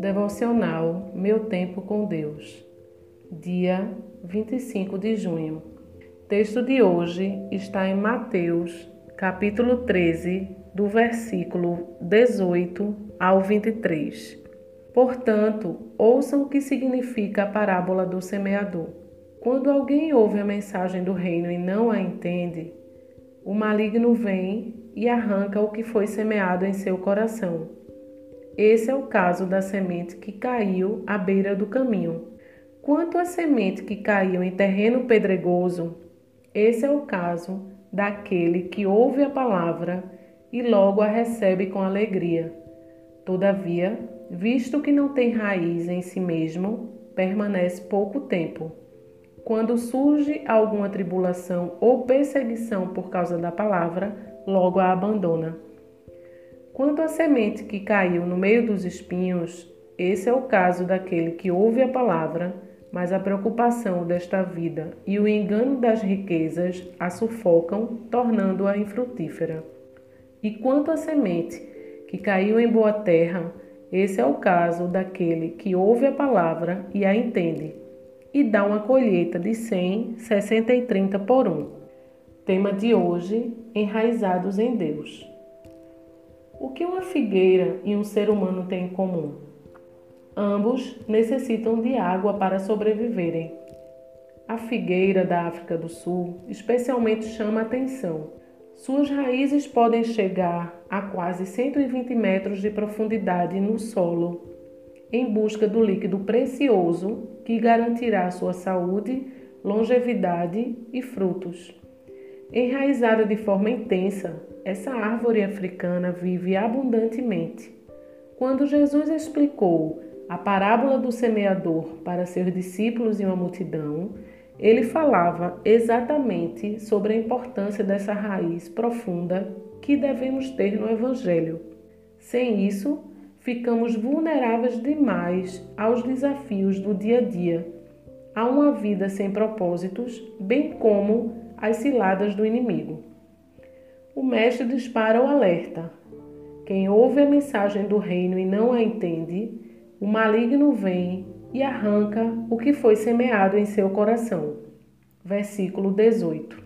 Devocional Meu Tempo com Deus, dia 25 de junho. Texto de hoje está em Mateus, capítulo 13, do versículo 18 ao 23. Portanto, ouçam o que significa a parábola do semeador. Quando alguém ouve a mensagem do reino e não a entende, o maligno vem e arranca o que foi semeado em seu coração. Esse é o caso da semente que caiu à beira do caminho. Quanto à semente que caiu em terreno pedregoso, esse é o caso daquele que ouve a palavra e logo a recebe com alegria. Todavia, visto que não tem raiz em si mesmo, permanece pouco tempo. Quando surge alguma tribulação ou perseguição por causa da palavra, logo a abandona. Quanto à semente que caiu no meio dos espinhos, esse é o caso daquele que ouve a palavra, mas a preocupação desta vida e o engano das riquezas a sufocam, tornando-a infrutífera. E quanto à semente que caiu em boa terra, esse é o caso daquele que ouve a palavra e a entende, e dá uma colheita de 100, 60 e 30 por um. Tema de hoje: Enraizados em Deus. O que uma figueira e um ser humano têm em comum? Ambos necessitam de água para sobreviverem. A figueira da África do Sul especialmente chama atenção. Suas raízes podem chegar a quase 120 metros de profundidade no solo, em busca do líquido precioso que garantirá sua saúde, longevidade e frutos. Enraizada de forma intensa, essa árvore africana vive abundantemente. Quando Jesus explicou a parábola do semeador para seus discípulos e uma multidão, ele falava exatamente sobre a importância dessa raiz profunda que devemos ter no Evangelho. Sem isso, ficamos vulneráveis demais aos desafios do dia a dia, a uma vida sem propósitos, bem como às ciladas do inimigo. O Mestre dispara o alerta. Quem ouve a mensagem do reino e não a entende, o maligno vem e arranca o que foi semeado em seu coração. Versículo 18.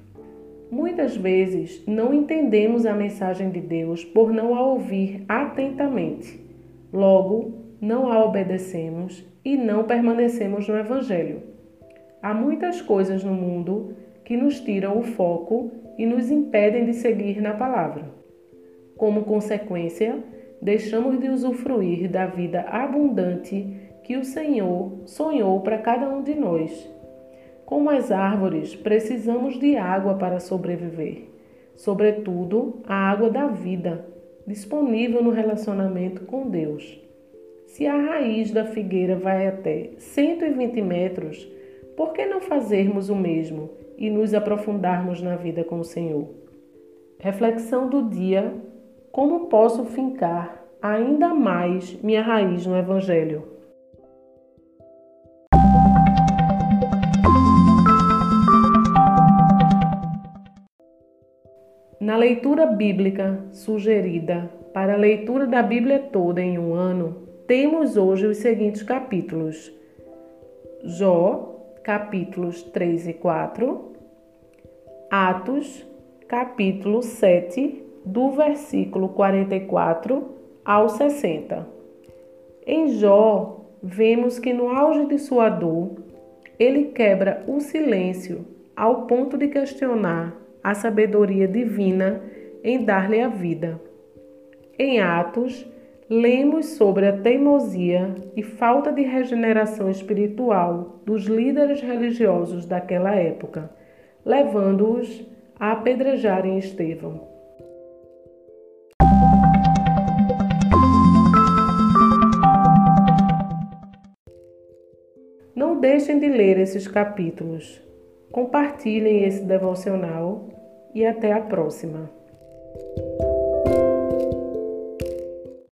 Muitas vezes não entendemos a mensagem de Deus por não a ouvir atentamente. Logo, não a obedecemos e não permanecemos no Evangelho. Há muitas coisas no mundo que nos tiram o foco e nos impedem de seguir na palavra. Como consequência, deixamos de usufruir da vida abundante que o Senhor sonhou para cada um de nós. Como as árvores, precisamos de água para sobreviver, sobretudo a água da vida, disponível no relacionamento com Deus. Se a raiz da figueira vai até 120 metros, por que não fazermos o mesmo e nos aprofundarmos na vida com o Senhor? Reflexão do dia: como posso fincar ainda mais minha raiz no Evangelho? Na leitura bíblica sugerida para a leitura da Bíblia toda em um ano, temos hoje os seguintes capítulos: Jó, capítulos 3 e 4, Atos, capítulo 7, do versículo 44 ao 60. Em Jó, vemos que no auge de sua dor, ele quebra o silêncio ao ponto de questionar a sabedoria divina em dar-lhe a vida. Em Atos, lemos sobre a teimosia e falta de regeneração espiritual dos líderes religiosos daquela época, levando-os a apedrejarem Estevão. Não deixem de ler esses capítulos. Compartilhem esse devocional e até a próxima.